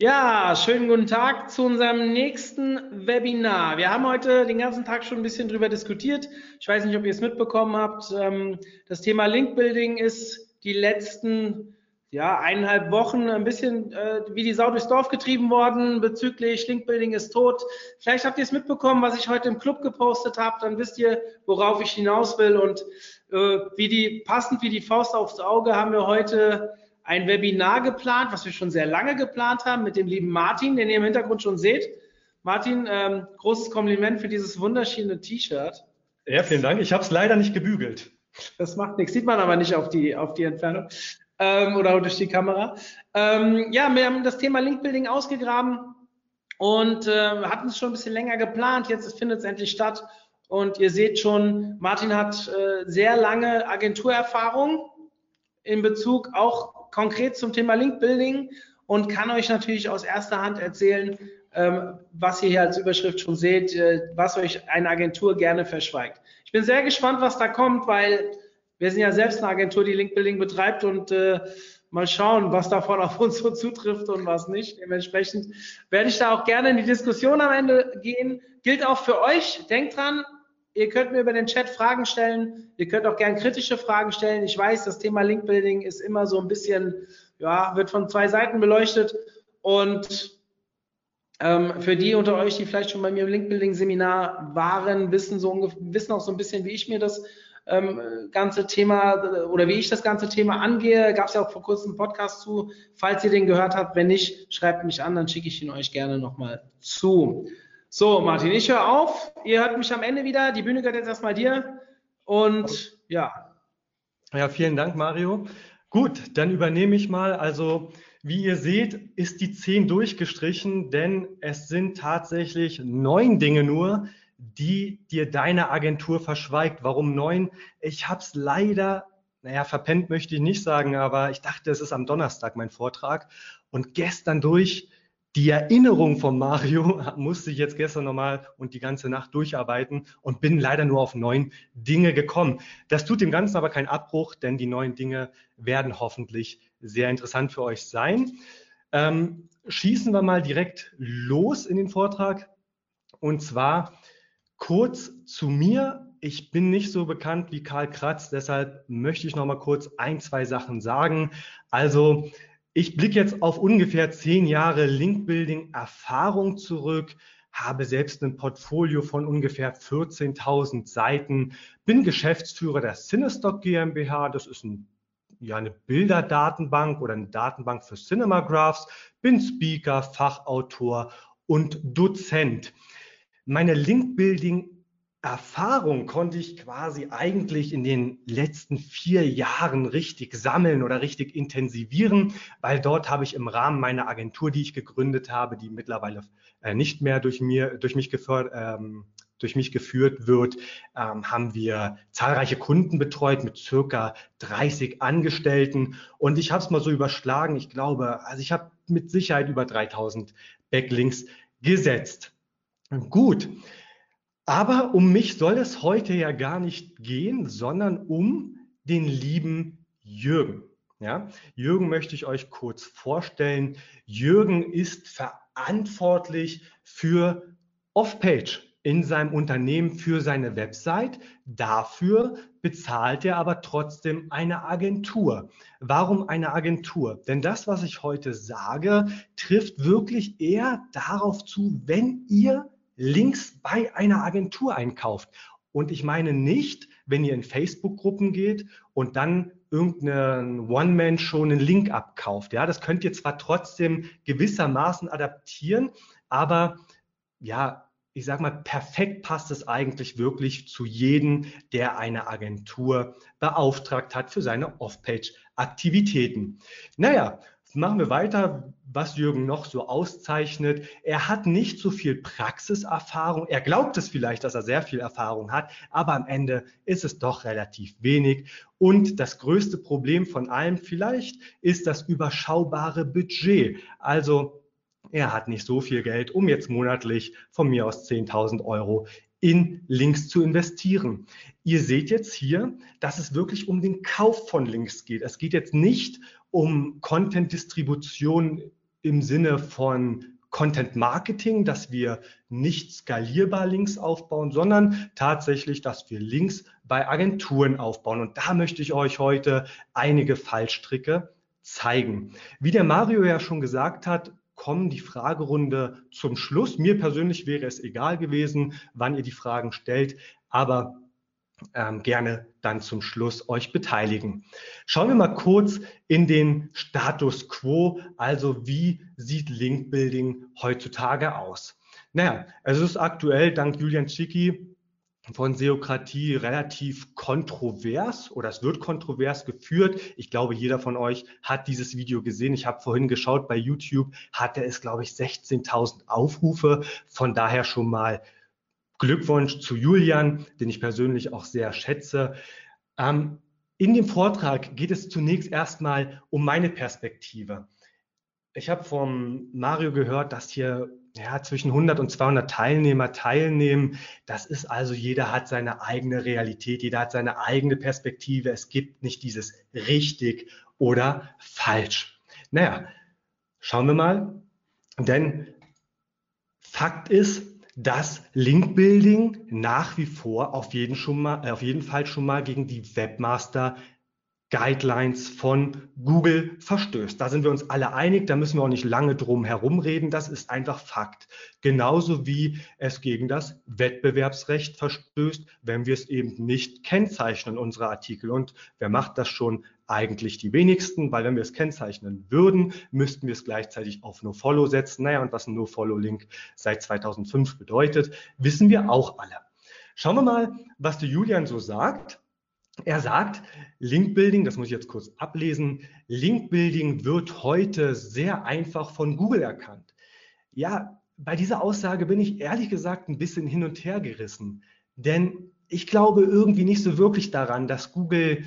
Ja, schönen guten Tag zu unserem nächsten Webinar. Wir haben heute den ganzen Tag schon ein bisschen drüber diskutiert. Ich weiß nicht, ob ihr es mitbekommen habt. Ähm, das Thema Linkbuilding ist die letzten ja, eineinhalb Wochen ein bisschen äh, wie die Sau durchs Dorf getrieben worden bezüglich Linkbuilding ist tot. Vielleicht habt ihr es mitbekommen, was ich heute im Club gepostet habe. Dann wisst ihr, worauf ich hinaus will. Und äh, wie die passend wie die Faust aufs Auge haben wir heute ein Webinar geplant, was wir schon sehr lange geplant haben, mit dem lieben Martin, den ihr im Hintergrund schon seht. Martin, ähm, großes Kompliment für dieses wunderschöne T-Shirt. Ja, vielen Dank. Ich habe es leider nicht gebügelt. Das macht nichts, sieht man aber nicht auf die, auf die Entfernung ähm, oder durch die Kamera. Ähm, ja, wir haben das Thema Linkbuilding ausgegraben und äh, hatten es schon ein bisschen länger geplant. Jetzt findet es endlich statt. Und ihr seht schon, Martin hat äh, sehr lange Agenturerfahrung in Bezug auch konkret zum Thema Link-Building und kann euch natürlich aus erster Hand erzählen, ähm, was ihr hier als Überschrift schon seht, äh, was euch eine Agentur gerne verschweigt. Ich bin sehr gespannt, was da kommt, weil wir sind ja selbst eine Agentur, die Link-Building betreibt und äh, mal schauen, was davon auf uns so zutrifft und was nicht. Dementsprechend werde ich da auch gerne in die Diskussion am Ende gehen. Gilt auch für euch. Denkt dran, Ihr könnt mir über den Chat Fragen stellen. Ihr könnt auch gern kritische Fragen stellen. Ich weiß, das Thema Linkbuilding ist immer so ein bisschen, ja, wird von zwei Seiten beleuchtet. Und ähm, für die unter euch, die vielleicht schon bei mir im Linkbuilding-Seminar waren, wissen, so, wissen auch so ein bisschen, wie ich mir das ähm, ganze Thema oder wie ich das ganze Thema angehe. Gab es ja auch vor kurzem einen Podcast zu. Falls ihr den gehört habt, wenn nicht, schreibt mich an, dann schicke ich ihn euch gerne nochmal zu. So, Martin, ich höre auf. Ihr hört mich am Ende wieder. Die Bühne gehört jetzt erstmal dir. Und ja. Ja, vielen Dank, Mario. Gut, dann übernehme ich mal. Also, wie ihr seht, ist die 10 durchgestrichen, denn es sind tatsächlich neun Dinge nur, die dir deine Agentur verschweigt. Warum neun? Ich habe es leider, naja, verpennt möchte ich nicht sagen, aber ich dachte, es ist am Donnerstag mein Vortrag. Und gestern durch die Erinnerung von Mario musste ich jetzt gestern nochmal und die ganze Nacht durcharbeiten und bin leider nur auf neun Dinge gekommen. Das tut dem Ganzen aber keinen Abbruch, denn die neuen Dinge werden hoffentlich sehr interessant für euch sein. Ähm, schießen wir mal direkt los in den Vortrag. Und zwar kurz zu mir. Ich bin nicht so bekannt wie Karl Kratz, deshalb möchte ich noch mal kurz ein, zwei Sachen sagen. Also ich blicke jetzt auf ungefähr zehn Jahre Link-Building-Erfahrung zurück, habe selbst ein Portfolio von ungefähr 14.000 Seiten, bin Geschäftsführer der Cinestock GmbH, das ist ein, ja, eine Bilderdatenbank oder eine Datenbank für Cinemagraphs, bin Speaker, Fachautor und Dozent. Meine Link-Building Erfahrung konnte ich quasi eigentlich in den letzten vier Jahren richtig sammeln oder richtig intensivieren, weil dort habe ich im Rahmen meiner Agentur, die ich gegründet habe, die mittlerweile äh, nicht mehr durch mir, durch mich geführt, ähm, durch mich geführt wird, ähm, haben wir zahlreiche Kunden betreut mit circa 30 Angestellten. Und ich habe es mal so überschlagen. Ich glaube, also ich habe mit Sicherheit über 3000 Backlinks gesetzt. Gut. Aber um mich soll es heute ja gar nicht gehen, sondern um den lieben Jürgen. Ja, Jürgen möchte ich euch kurz vorstellen. Jürgen ist verantwortlich für Off-Page in seinem Unternehmen für seine Website. Dafür bezahlt er aber trotzdem eine Agentur. Warum eine Agentur? Denn das, was ich heute sage, trifft wirklich eher darauf zu, wenn ihr Links bei einer Agentur einkauft. Und ich meine nicht, wenn ihr in Facebook-Gruppen geht und dann irgendeinen One-Man-Show einen Link abkauft. Ja, das könnt ihr zwar trotzdem gewissermaßen adaptieren, aber ja, ich sag mal, perfekt passt es eigentlich wirklich zu jedem, der eine Agentur beauftragt hat für seine Off-Page-Aktivitäten. Naja, machen wir weiter, was Jürgen noch so auszeichnet. Er hat nicht so viel Praxiserfahrung. Er glaubt es vielleicht, dass er sehr viel Erfahrung hat, aber am Ende ist es doch relativ wenig. Und das größte Problem von allem vielleicht ist das überschaubare Budget. Also er hat nicht so viel Geld, um jetzt monatlich von mir aus 10.000 Euro in Links zu investieren. Ihr seht jetzt hier, dass es wirklich um den Kauf von Links geht. Es geht jetzt nicht um Content-Distribution im Sinne von Content Marketing, dass wir nicht skalierbar Links aufbauen, sondern tatsächlich, dass wir Links bei Agenturen aufbauen. Und da möchte ich euch heute einige Fallstricke zeigen. Wie der Mario ja schon gesagt hat, kommen die Fragerunde zum Schluss. Mir persönlich wäre es egal gewesen, wann ihr die Fragen stellt, aber ähm, gerne dann zum Schluss euch beteiligen. Schauen wir mal kurz in den Status quo, also wie sieht Link-Building heutzutage aus? Naja, es ist aktuell dank Julian Schicki von Seokratie relativ kontrovers oder es wird kontrovers geführt. Ich glaube, jeder von euch hat dieses Video gesehen. Ich habe vorhin geschaut, bei YouTube hatte es, glaube ich, 16.000 Aufrufe. Von daher schon mal Glückwunsch zu Julian, den ich persönlich auch sehr schätze. Ähm, in dem Vortrag geht es zunächst erstmal um meine Perspektive. Ich habe vom Mario gehört, dass hier ja, zwischen 100 und 200 Teilnehmer teilnehmen. Das ist also, jeder hat seine eigene Realität, jeder hat seine eigene Perspektive. Es gibt nicht dieses richtig oder falsch. Naja, schauen wir mal. Denn Fakt ist, dass Link-Building nach wie vor auf jeden, schon mal, äh, auf jeden Fall schon mal gegen die Webmaster Guidelines von Google verstößt. Da sind wir uns alle einig, da müssen wir auch nicht lange drum herumreden, das ist einfach Fakt. Genauso wie es gegen das Wettbewerbsrecht verstößt, wenn wir es eben nicht kennzeichnen, unsere Artikel. Und wer macht das schon? Eigentlich die wenigsten, weil wenn wir es kennzeichnen würden, müssten wir es gleichzeitig auf NoFollow setzen. Naja, und was ein NoFollow-Link seit 2005 bedeutet, wissen wir auch alle. Schauen wir mal, was der Julian so sagt. Er sagt, Link-Building, das muss ich jetzt kurz ablesen, Link-Building wird heute sehr einfach von Google erkannt. Ja, bei dieser Aussage bin ich ehrlich gesagt ein bisschen hin und her gerissen, denn ich glaube irgendwie nicht so wirklich daran, dass Google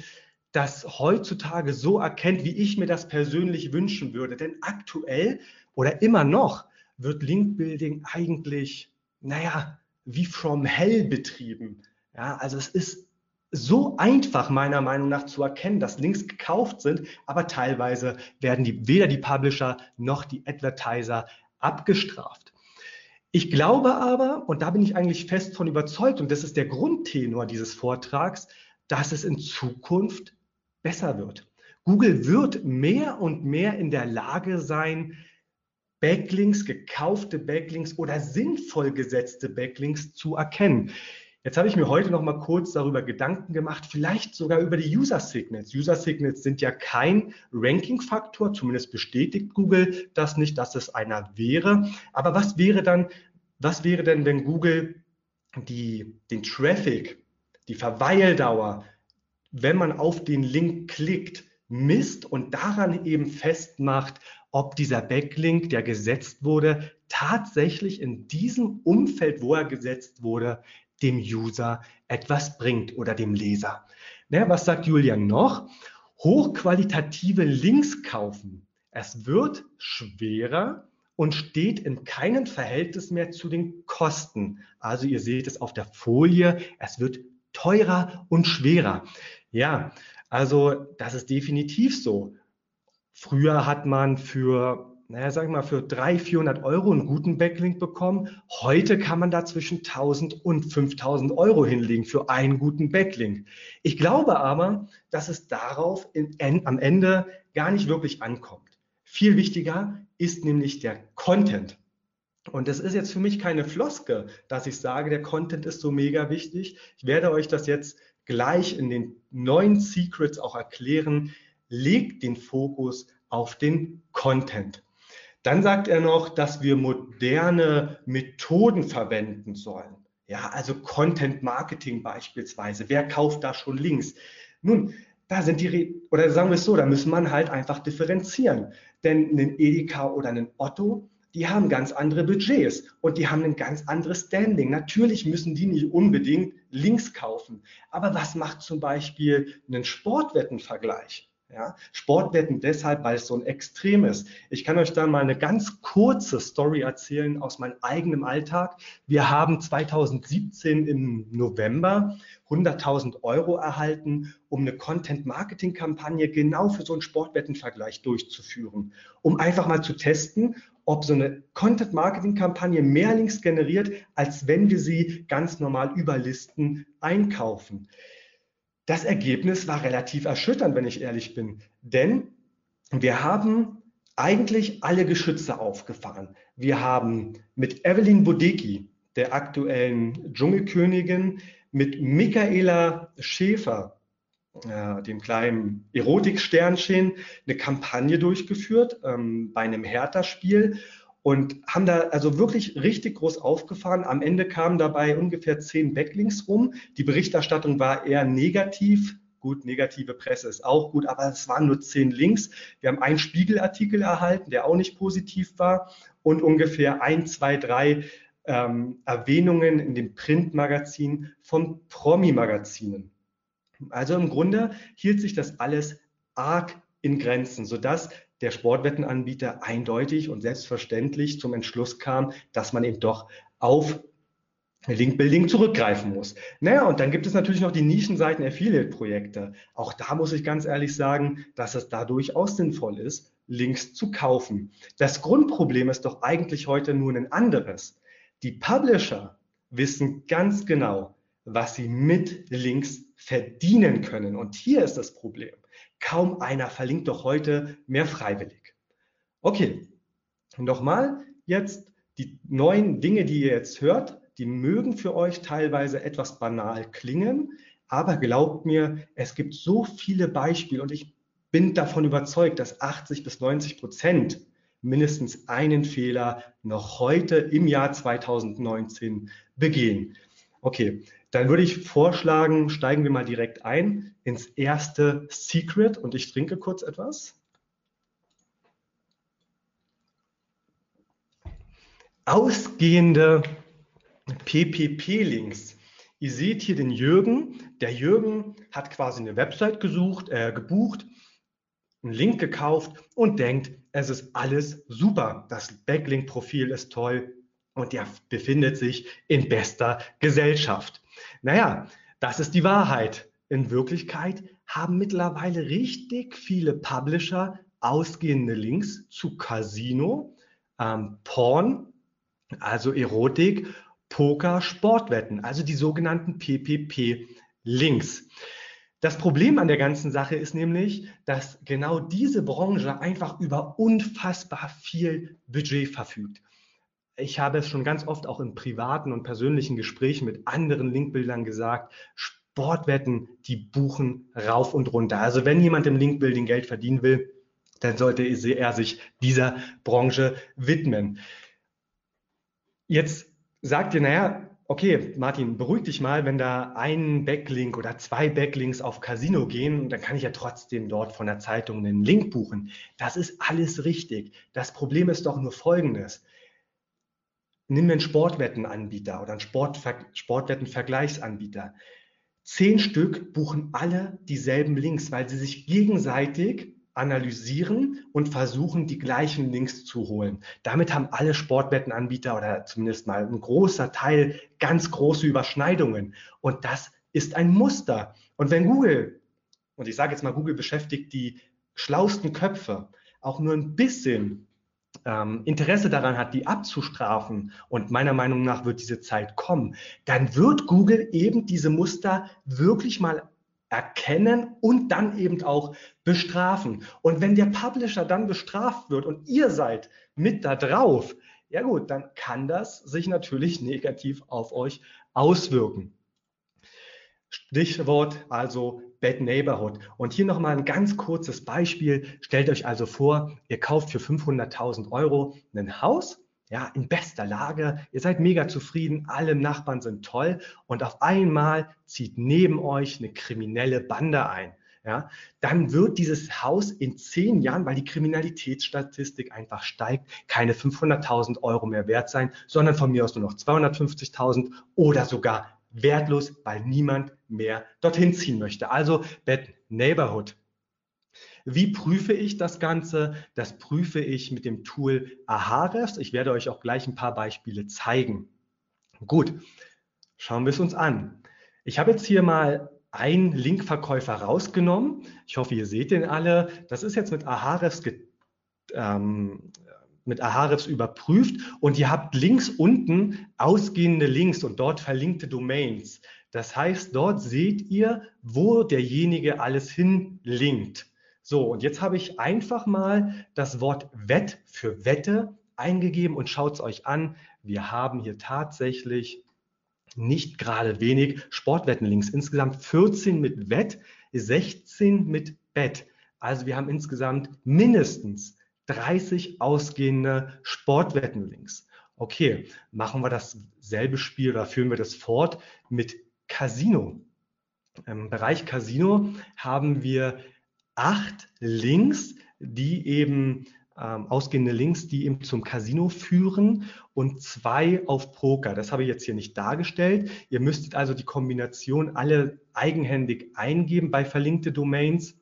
das heutzutage so erkennt, wie ich mir das persönlich wünschen würde. Denn aktuell oder immer noch wird Link-Building eigentlich, naja, wie from hell betrieben. Ja, also es ist so einfach meiner Meinung nach zu erkennen, dass Links gekauft sind, aber teilweise werden die, weder die Publisher noch die Advertiser abgestraft. Ich glaube aber, und da bin ich eigentlich fest von überzeugt, und das ist der Grundtenor dieses Vortrags, dass es in Zukunft besser wird. Google wird mehr und mehr in der Lage sein, Backlinks, gekaufte Backlinks oder sinnvoll gesetzte Backlinks zu erkennen. Jetzt habe ich mir heute noch mal kurz darüber Gedanken gemacht, vielleicht sogar über die User Signals. User Signals sind ja kein Ranking-Faktor, zumindest bestätigt Google das nicht, dass es einer wäre. Aber was wäre dann, was wäre denn, wenn Google die, den Traffic, die Verweildauer, wenn man auf den Link klickt, misst und daran eben festmacht, ob dieser Backlink, der gesetzt wurde, tatsächlich in diesem Umfeld, wo er gesetzt wurde, dem User etwas bringt oder dem Leser. Na, was sagt Julian noch? Hochqualitative Links kaufen. Es wird schwerer und steht in keinem Verhältnis mehr zu den Kosten. Also ihr seht es auf der Folie, es wird teurer und schwerer. Ja, also das ist definitiv so. Früher hat man für naja, sag ich mal, für 300, 400 Euro einen guten Backlink bekommen. Heute kann man da zwischen 1000 und 5000 Euro hinlegen für einen guten Backlink. Ich glaube aber, dass es darauf in, in, am Ende gar nicht wirklich ankommt. Viel wichtiger ist nämlich der Content. Und das ist jetzt für mich keine Floske, dass ich sage, der Content ist so mega wichtig. Ich werde euch das jetzt gleich in den neuen Secrets auch erklären. Legt den Fokus auf den Content. Dann sagt er noch, dass wir moderne Methoden verwenden sollen. Ja, also Content Marketing beispielsweise. Wer kauft da schon Links? Nun, da sind die, oder sagen wir es so, da müssen man halt einfach differenzieren. Denn ein Edeka oder ein Otto, die haben ganz andere Budgets und die haben ein ganz anderes Standing. Natürlich müssen die nicht unbedingt Links kaufen. Aber was macht zum Beispiel einen Sportwettenvergleich? Ja, Sportwetten deshalb, weil es so ein Extrem ist. Ich kann euch da mal eine ganz kurze Story erzählen aus meinem eigenen Alltag. Wir haben 2017 im November 100.000 Euro erhalten, um eine Content-Marketing-Kampagne genau für so einen Sportwettenvergleich durchzuführen, um einfach mal zu testen, ob so eine Content-Marketing-Kampagne mehr Links generiert, als wenn wir sie ganz normal über Listen einkaufen. Das Ergebnis war relativ erschütternd, wenn ich ehrlich bin, denn wir haben eigentlich alle Geschütze aufgefahren. Wir haben mit Evelyn Bodecki, der aktuellen Dschungelkönigin, mit Michaela Schäfer, äh, dem kleinen Erotiksternchen, eine Kampagne durchgeführt ähm, bei einem Hertha-Spiel und haben da also wirklich richtig groß aufgefahren. Am Ende kamen dabei ungefähr zehn Backlinks rum. Die Berichterstattung war eher negativ. Gut, negative Presse ist auch gut, aber es waren nur zehn Links. Wir haben einen Spiegelartikel erhalten, der auch nicht positiv war und ungefähr ein, zwei, drei ähm, Erwähnungen in dem Printmagazin von Promi-Magazinen. Also im Grunde hielt sich das alles arg in Grenzen, sodass der Sportwettenanbieter eindeutig und selbstverständlich zum Entschluss kam, dass man eben doch auf Link-Building zurückgreifen muss. Naja, und dann gibt es natürlich noch die Nischenseiten Affiliate-Projekte. Auch da muss ich ganz ehrlich sagen, dass es da durchaus sinnvoll ist, Links zu kaufen. Das Grundproblem ist doch eigentlich heute nur ein anderes. Die Publisher wissen ganz genau, was sie mit Links verdienen können. Und hier ist das Problem. Kaum einer verlinkt doch heute mehr freiwillig. Okay, nochmal jetzt die neuen Dinge, die ihr jetzt hört, die mögen für euch teilweise etwas banal klingen, aber glaubt mir, es gibt so viele Beispiele und ich bin davon überzeugt, dass 80 bis 90 Prozent mindestens einen Fehler noch heute im Jahr 2019 begehen. Okay, dann würde ich vorschlagen, steigen wir mal direkt ein ins erste Secret und ich trinke kurz etwas. Ausgehende PPP-Links. Ihr seht hier den Jürgen. Der Jürgen hat quasi eine Website gesucht, äh, gebucht, einen Link gekauft und denkt, es ist alles super. Das Backlink-Profil ist toll und er befindet sich in bester Gesellschaft. Naja, das ist die Wahrheit. In Wirklichkeit haben mittlerweile richtig viele Publisher ausgehende Links zu Casino, ähm, Porn, also Erotik, Poker, Sportwetten, also die sogenannten PPP-Links. Das Problem an der ganzen Sache ist nämlich, dass genau diese Branche einfach über unfassbar viel Budget verfügt ich habe es schon ganz oft auch in privaten und persönlichen Gesprächen mit anderen Linkbildern gesagt, Sportwetten, die buchen rauf und runter. Also wenn jemand im Linkbuilding Geld verdienen will, dann sollte er sich dieser Branche widmen. Jetzt sagt ihr, naja, okay, Martin, beruhig dich mal, wenn da ein Backlink oder zwei Backlinks auf Casino gehen, dann kann ich ja trotzdem dort von der Zeitung einen Link buchen. Das ist alles richtig. Das Problem ist doch nur folgendes. Nimm einen Sportwettenanbieter oder einen Sportver Sportwettenvergleichsanbieter. Zehn Stück buchen alle dieselben Links, weil sie sich gegenseitig analysieren und versuchen, die gleichen Links zu holen. Damit haben alle Sportwettenanbieter oder zumindest mal ein großer Teil ganz große Überschneidungen. Und das ist ein Muster. Und wenn Google, und ich sage jetzt mal, Google beschäftigt die schlausten Köpfe, auch nur ein bisschen ähm, Interesse daran hat, die abzustrafen, und meiner Meinung nach wird diese Zeit kommen, dann wird Google eben diese Muster wirklich mal erkennen und dann eben auch bestrafen. Und wenn der Publisher dann bestraft wird und ihr seid mit da drauf, ja gut, dann kann das sich natürlich negativ auf euch auswirken. Stichwort also Bad Neighborhood. Und hier nochmal ein ganz kurzes Beispiel. Stellt euch also vor, ihr kauft für 500.000 Euro ein Haus, ja, in bester Lage. Ihr seid mega zufrieden, alle Nachbarn sind toll und auf einmal zieht neben euch eine kriminelle Bande ein. ja, dann wird dieses Haus in zehn Jahren, weil die Kriminalitätsstatistik einfach steigt, keine 500.000 Euro mehr wert sein, sondern von mir aus nur noch 250.000 oder sogar wertlos, weil niemand mehr dorthin ziehen möchte. Also Bad Neighborhood. Wie prüfe ich das Ganze? Das prüfe ich mit dem Tool Ahrefs. Ich werde euch auch gleich ein paar Beispiele zeigen. Gut, schauen wir es uns an. Ich habe jetzt hier mal einen Linkverkäufer rausgenommen. Ich hoffe, ihr seht den alle. Das ist jetzt mit Ahrefs ähm, mit Ahrefs überprüft und ihr habt links unten ausgehende Links und dort verlinkte Domains. Das heißt, dort seht ihr, wo derjenige alles hinlinkt. So, und jetzt habe ich einfach mal das Wort Wett für Wette eingegeben und schaut es euch an. Wir haben hier tatsächlich nicht gerade wenig Sportwettenlinks. Insgesamt 14 mit Wett, 16 mit Bett. Also wir haben insgesamt mindestens 30 ausgehende Sportwettenlinks. Okay, machen wir dasselbe Spiel oder führen wir das fort mit Casino. Im Bereich Casino haben wir acht Links, die eben ähm, ausgehende Links, die eben zum Casino führen und zwei auf Poker. Das habe ich jetzt hier nicht dargestellt. Ihr müsstet also die Kombination alle eigenhändig eingeben bei verlinkte Domains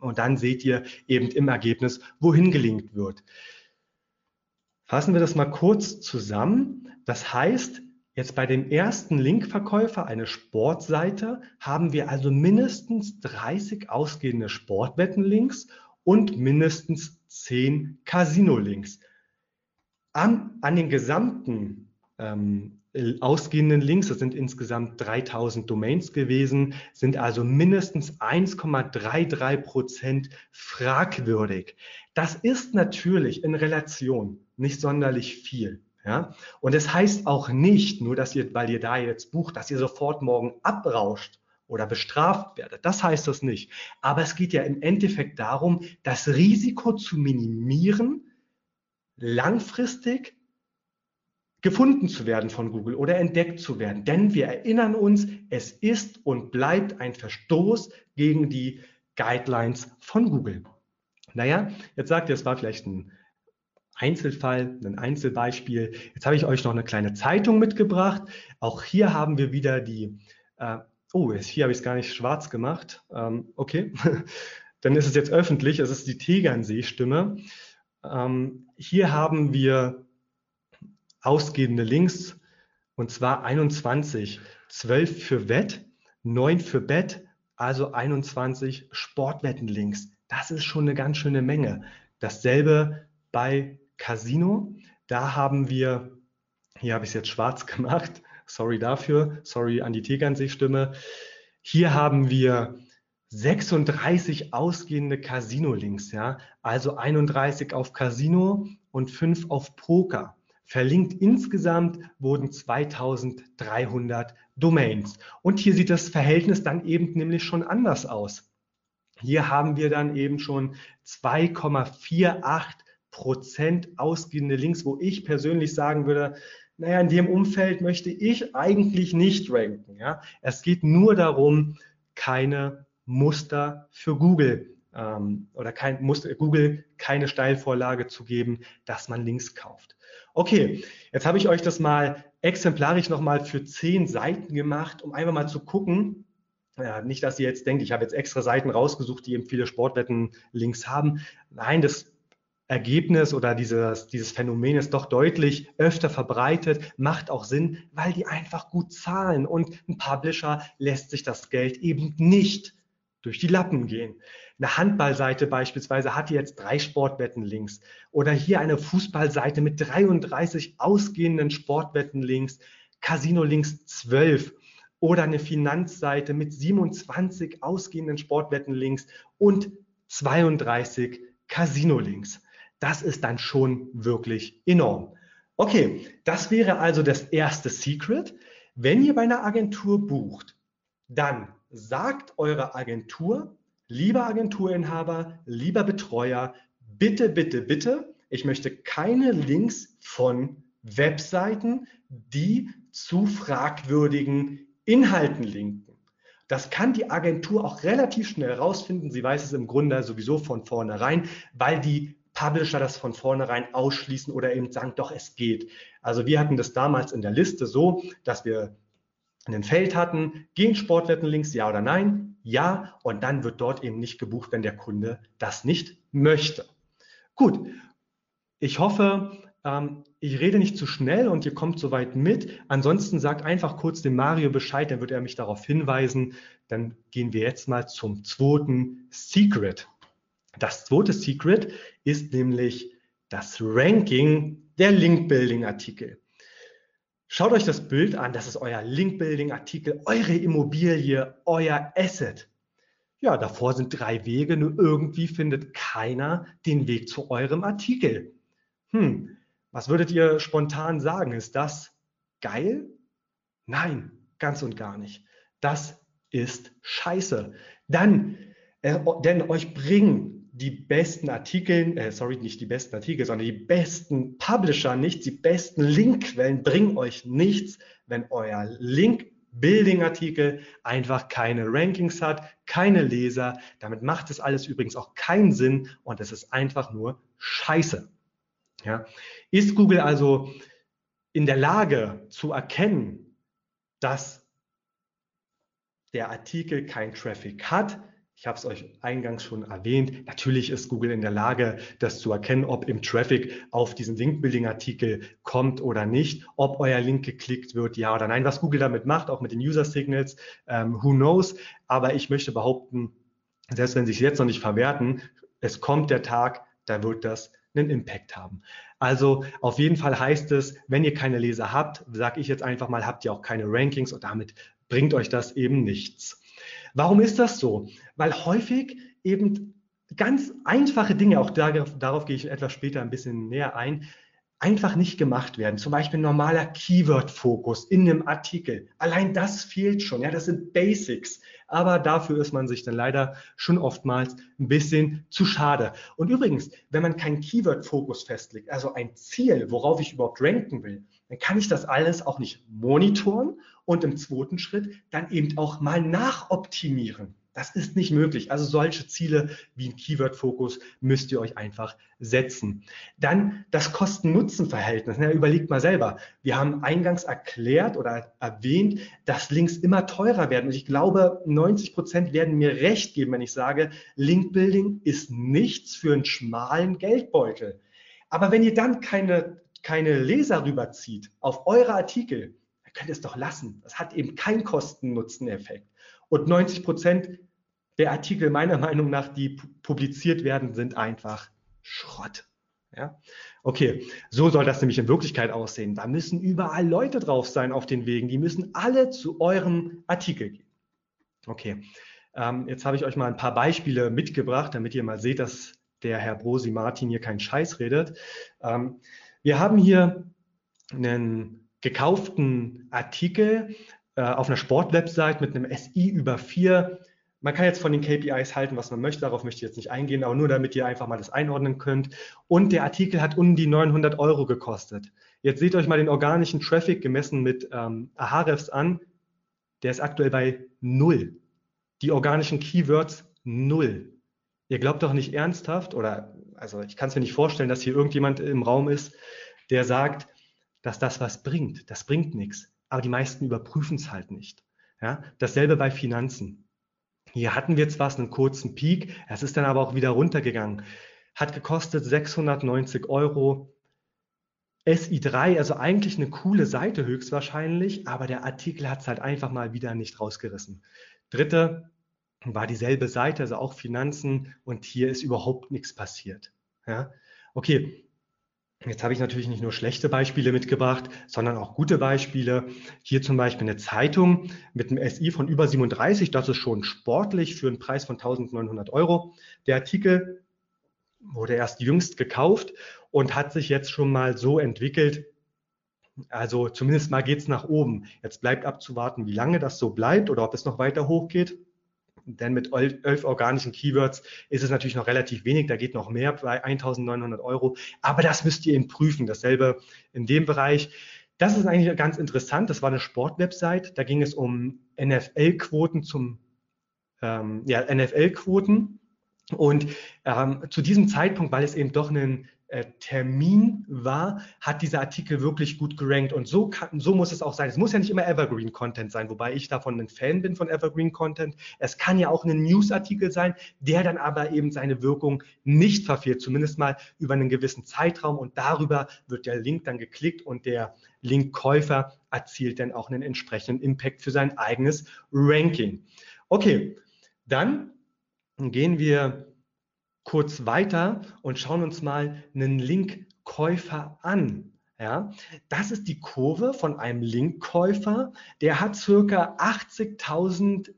und dann seht ihr eben im Ergebnis, wohin gelinkt wird. Fassen wir das mal kurz zusammen. Das heißt, Jetzt bei dem ersten Linkverkäufer, eine Sportseite, haben wir also mindestens 30 ausgehende Sportwettenlinks und mindestens 10 Casino-Links. An, an den gesamten ähm, ausgehenden Links, das sind insgesamt 3000 Domains gewesen, sind also mindestens 1,33 Prozent fragwürdig. Das ist natürlich in Relation nicht sonderlich viel. Ja? Und es das heißt auch nicht, nur dass ihr, weil ihr da jetzt bucht, dass ihr sofort morgen abrauscht oder bestraft werdet. Das heißt das nicht. Aber es geht ja im Endeffekt darum, das Risiko zu minimieren, langfristig gefunden zu werden von Google oder entdeckt zu werden. Denn wir erinnern uns, es ist und bleibt ein Verstoß gegen die Guidelines von Google. Naja, jetzt sagt ihr, es war vielleicht ein Einzelfall, ein Einzelbeispiel. Jetzt habe ich euch noch eine kleine Zeitung mitgebracht. Auch hier haben wir wieder die, äh, oh, hier habe ich es gar nicht schwarz gemacht. Ähm, okay, dann ist es jetzt öffentlich. Es ist die Tegernsee-Stimme. Ähm, hier haben wir ausgehende Links und zwar 21, 12 für Wett, 9 für Bett, also 21 Sportwettenlinks. Das ist schon eine ganz schöne Menge. Dasselbe bei Casino. Da haben wir, hier habe ich es jetzt schwarz gemacht, sorry dafür, sorry an die Tegernsee-Stimme. Hier haben wir 36 ausgehende Casino-Links, ja, also 31 auf Casino und 5 auf Poker. Verlinkt insgesamt wurden 2300 Domains. Und hier sieht das Verhältnis dann eben nämlich schon anders aus. Hier haben wir dann eben schon 2,48 Prozent ausgehende Links, wo ich persönlich sagen würde, naja, in dem Umfeld möchte ich eigentlich nicht ranken. Ja? Es geht nur darum, keine Muster für Google ähm, oder kein Muster, Google keine Steilvorlage zu geben, dass man Links kauft. Okay, jetzt habe ich euch das mal exemplarisch nochmal für zehn Seiten gemacht, um einfach mal zu gucken, ja, nicht, dass ihr jetzt denkt, ich habe jetzt extra Seiten rausgesucht, die eben viele Sportwetten-Links haben. Nein, das Ergebnis oder dieses, dieses Phänomen ist doch deutlich öfter verbreitet, macht auch Sinn, weil die einfach gut zahlen und ein Publisher lässt sich das Geld eben nicht durch die Lappen gehen. Eine Handballseite beispielsweise hat jetzt drei Sportwettenlinks oder hier eine Fußballseite mit 33 ausgehenden Sportwettenlinks, Casino-Links 12 oder eine Finanzseite mit 27 ausgehenden Sportwettenlinks und 32 Casino-Links. Das ist dann schon wirklich enorm. Okay, das wäre also das erste Secret. Wenn ihr bei einer Agentur bucht, dann sagt eure Agentur, lieber Agenturinhaber, lieber Betreuer, bitte, bitte, bitte, ich möchte keine Links von Webseiten, die zu fragwürdigen Inhalten linken. Das kann die Agentur auch relativ schnell rausfinden. Sie weiß es im Grunde sowieso von vornherein, weil die Publisher das von vornherein ausschließen oder eben sagen, doch, es geht. Also wir hatten das damals in der Liste so, dass wir ein Feld hatten, gehen Sportwettenlinks, ja oder nein? Ja. Und dann wird dort eben nicht gebucht, wenn der Kunde das nicht möchte. Gut. Ich hoffe, ähm, ich rede nicht zu schnell und ihr kommt soweit mit. Ansonsten sagt einfach kurz dem Mario Bescheid, dann wird er mich darauf hinweisen. Dann gehen wir jetzt mal zum zweiten Secret. Das zweite Secret ist nämlich das Ranking der Link-Building-Artikel. Schaut euch das Bild an, das ist euer Link-Building-Artikel, eure Immobilie, euer Asset. Ja, davor sind drei Wege, nur irgendwie findet keiner den Weg zu eurem Artikel. Hm, was würdet ihr spontan sagen? Ist das geil? Nein, ganz und gar nicht. Das ist scheiße. Dann, äh, denn euch bringen die besten Artikel, äh, sorry, nicht die besten Artikel, sondern die besten Publisher, nicht die besten Linkquellen bringen euch nichts, wenn euer Link-Building-Artikel einfach keine Rankings hat, keine Leser. Damit macht es alles übrigens auch keinen Sinn und es ist einfach nur Scheiße. Ja. Ist Google also in der Lage zu erkennen, dass der Artikel kein Traffic hat, ich habe es euch eingangs schon erwähnt. Natürlich ist Google in der Lage, das zu erkennen, ob im Traffic auf diesen Link-Building-Artikel kommt oder nicht, ob euer Link geklickt wird, ja oder nein. Was Google damit macht, auch mit den User-Signals, ähm, who knows. Aber ich möchte behaupten, selbst wenn sie es jetzt noch nicht verwerten, es kommt der Tag, da wird das einen Impact haben. Also auf jeden Fall heißt es, wenn ihr keine Leser habt, sage ich jetzt einfach mal, habt ihr auch keine Rankings und damit bringt euch das eben nichts. Warum ist das so? Weil häufig eben ganz einfache Dinge, auch darauf, darauf gehe ich etwas später ein bisschen näher ein, einfach nicht gemacht werden. Zum Beispiel normaler Keyword-Fokus in einem Artikel. Allein das fehlt schon. Ja, das sind Basics. Aber dafür ist man sich dann leider schon oftmals ein bisschen zu schade. Und übrigens, wenn man keinen Keyword-Fokus festlegt, also ein Ziel, worauf ich überhaupt ranken will, dann kann ich das alles auch nicht monitoren und im zweiten Schritt dann eben auch mal nachoptimieren. Das ist nicht möglich. Also solche Ziele wie ein Keyword-Fokus müsst ihr euch einfach setzen. Dann das Kosten-Nutzen-Verhältnis. Ja, überlegt mal selber. Wir haben eingangs erklärt oder erwähnt, dass Links immer teurer werden. Und ich glaube, 90 Prozent werden mir recht geben, wenn ich sage, Link-Building ist nichts für einen schmalen Geldbeutel. Aber wenn ihr dann keine, keine Leser rüberzieht auf eure Artikel, dann könnt ihr es doch lassen. Das hat eben keinen Kosten-Nutzen-Effekt. Und 90 Prozent der Artikel meiner Meinung nach, die publiziert werden, sind einfach Schrott. Ja? Okay, so soll das nämlich in Wirklichkeit aussehen. Da müssen überall Leute drauf sein auf den Wegen. Die müssen alle zu eurem Artikel gehen. Okay, ähm, jetzt habe ich euch mal ein paar Beispiele mitgebracht, damit ihr mal seht, dass der Herr Brosi Martin hier keinen Scheiß redet. Ähm, wir haben hier einen gekauften Artikel äh, auf einer Sportwebsite mit einem SI über 4 man kann jetzt von den KPIs halten, was man möchte, darauf möchte ich jetzt nicht eingehen, aber nur damit ihr einfach mal das einordnen könnt. Und der Artikel hat um die 900 Euro gekostet. Jetzt seht euch mal den organischen Traffic gemessen mit ähm, Ahrefs an. Der ist aktuell bei null. Die organischen Keywords null. Ihr glaubt doch nicht ernsthaft, oder also ich kann es mir nicht vorstellen, dass hier irgendjemand im Raum ist, der sagt, dass das was bringt. Das bringt nichts. Aber die meisten überprüfen es halt nicht. Ja? Dasselbe bei Finanzen. Hier hatten wir zwar einen kurzen Peak, es ist dann aber auch wieder runtergegangen. Hat gekostet 690 Euro. SI3, also eigentlich eine coole Seite höchstwahrscheinlich, aber der Artikel hat es halt einfach mal wieder nicht rausgerissen. Dritte war dieselbe Seite, also auch Finanzen und hier ist überhaupt nichts passiert. Ja? Okay, Jetzt habe ich natürlich nicht nur schlechte Beispiele mitgebracht, sondern auch gute Beispiele. Hier zum Beispiel eine Zeitung mit einem SI von über 37. Das ist schon sportlich für einen Preis von 1900 Euro. Der Artikel wurde erst jüngst gekauft und hat sich jetzt schon mal so entwickelt. Also zumindest mal geht es nach oben. Jetzt bleibt abzuwarten, wie lange das so bleibt oder ob es noch weiter hochgeht. Denn mit elf organischen Keywords ist es natürlich noch relativ wenig. Da geht noch mehr bei 1900 Euro. Aber das müsst ihr eben prüfen. Dasselbe in dem Bereich. das ist eigentlich ganz interessant. Das war eine Sportwebsite. Da ging es um NFL-Quoten zum ähm, ja, NFL-Quoten. Und ähm, zu diesem Zeitpunkt, weil es eben doch ein Termin war, hat dieser Artikel wirklich gut gerankt. Und so, kann, so muss es auch sein. Es muss ja nicht immer Evergreen Content sein, wobei ich davon ein Fan bin von Evergreen Content. Es kann ja auch ein News-Artikel sein, der dann aber eben seine Wirkung nicht verfehlt, zumindest mal über einen gewissen Zeitraum. Und darüber wird der Link dann geklickt und der Linkkäufer erzielt dann auch einen entsprechenden Impact für sein eigenes Ranking. Okay, dann gehen wir kurz weiter und schauen uns mal einen Linkkäufer an. Ja, das ist die Kurve von einem Linkkäufer, der hat circa 80.000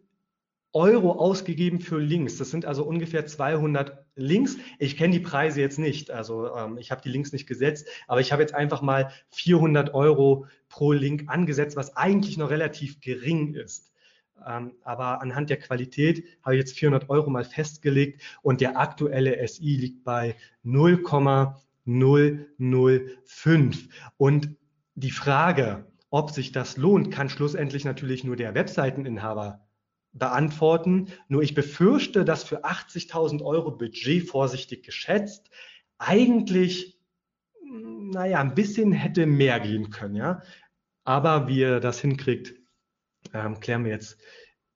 Euro ausgegeben für Links. Das sind also ungefähr 200 Links. Ich kenne die Preise jetzt nicht, also ähm, ich habe die Links nicht gesetzt, aber ich habe jetzt einfach mal 400 Euro pro Link angesetzt, was eigentlich noch relativ gering ist. Ähm, aber anhand der Qualität habe ich jetzt 400 Euro mal festgelegt und der aktuelle SI liegt bei 0,005. Und die Frage, ob sich das lohnt, kann schlussendlich natürlich nur der Webseiteninhaber beantworten. Nur ich befürchte, dass für 80.000 Euro Budget vorsichtig geschätzt eigentlich, naja, ein bisschen hätte mehr gehen können, ja. Aber wie ihr das hinkriegt, ähm, klären wir jetzt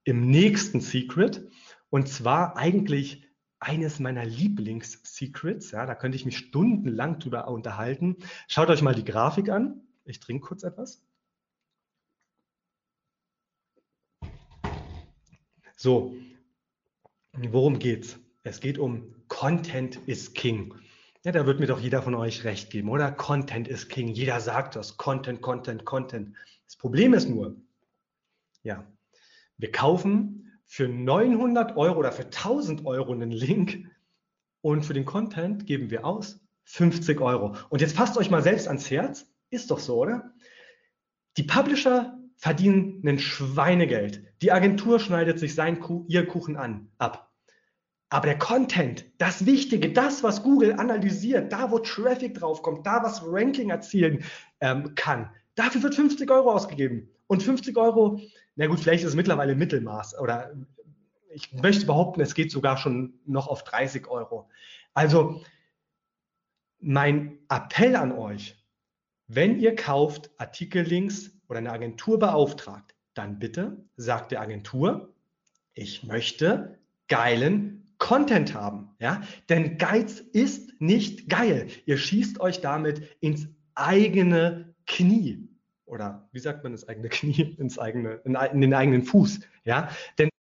im nächsten Secret. Und zwar eigentlich eines meiner Lieblings-Secrets. Ja, da könnte ich mich stundenlang drüber unterhalten. Schaut euch mal die Grafik an. Ich trinke kurz etwas. So, worum geht's? Es geht um Content is King. Ja, da wird mir doch jeder von euch recht geben, oder? Content is King. Jeder sagt das. Content, Content, Content. Das Problem ist nur, ja, wir kaufen für 900 Euro oder für 1000 Euro einen Link und für den Content geben wir aus 50 Euro. Und jetzt passt euch mal selbst ans Herz. Ist doch so, oder? Die Publisher verdienen ein Schweinegeld. Die Agentur schneidet sich sein ihr Kuchen an, ab. Aber der Content, das Wichtige, das, was Google analysiert, da, wo Traffic draufkommt, da, was Ranking erzielen ähm, kann, dafür wird 50 Euro ausgegeben. Und 50 Euro na gut, vielleicht ist es mittlerweile Mittelmaß oder ich möchte behaupten, es geht sogar schon noch auf 30 Euro. Also mein Appell an euch, wenn ihr kauft Artikellinks oder eine Agentur beauftragt, dann bitte sagt der Agentur, ich möchte geilen Content haben, ja? Denn Geiz ist nicht geil. Ihr schießt euch damit ins eigene Knie oder wie sagt man das eigene Knie ins eigene, in, in den eigenen Fuß. Ja, denn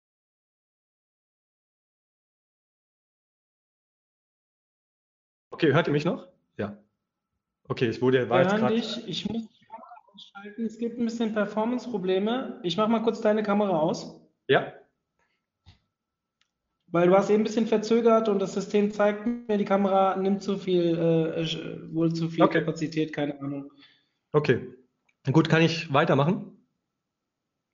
Okay, hört ihr mich noch? Ja. Okay, ich wurde war jetzt gerade. Ich, ich muss die Kamera ausschalten. Es gibt ein bisschen Performance-Probleme. Ich mache mal kurz deine Kamera aus. Ja. Weil du hast eben ein bisschen verzögert und das System zeigt mir, die Kamera nimmt zu viel, äh, wohl zu viel okay. Kapazität, keine Ahnung. Okay. Gut, kann ich weitermachen?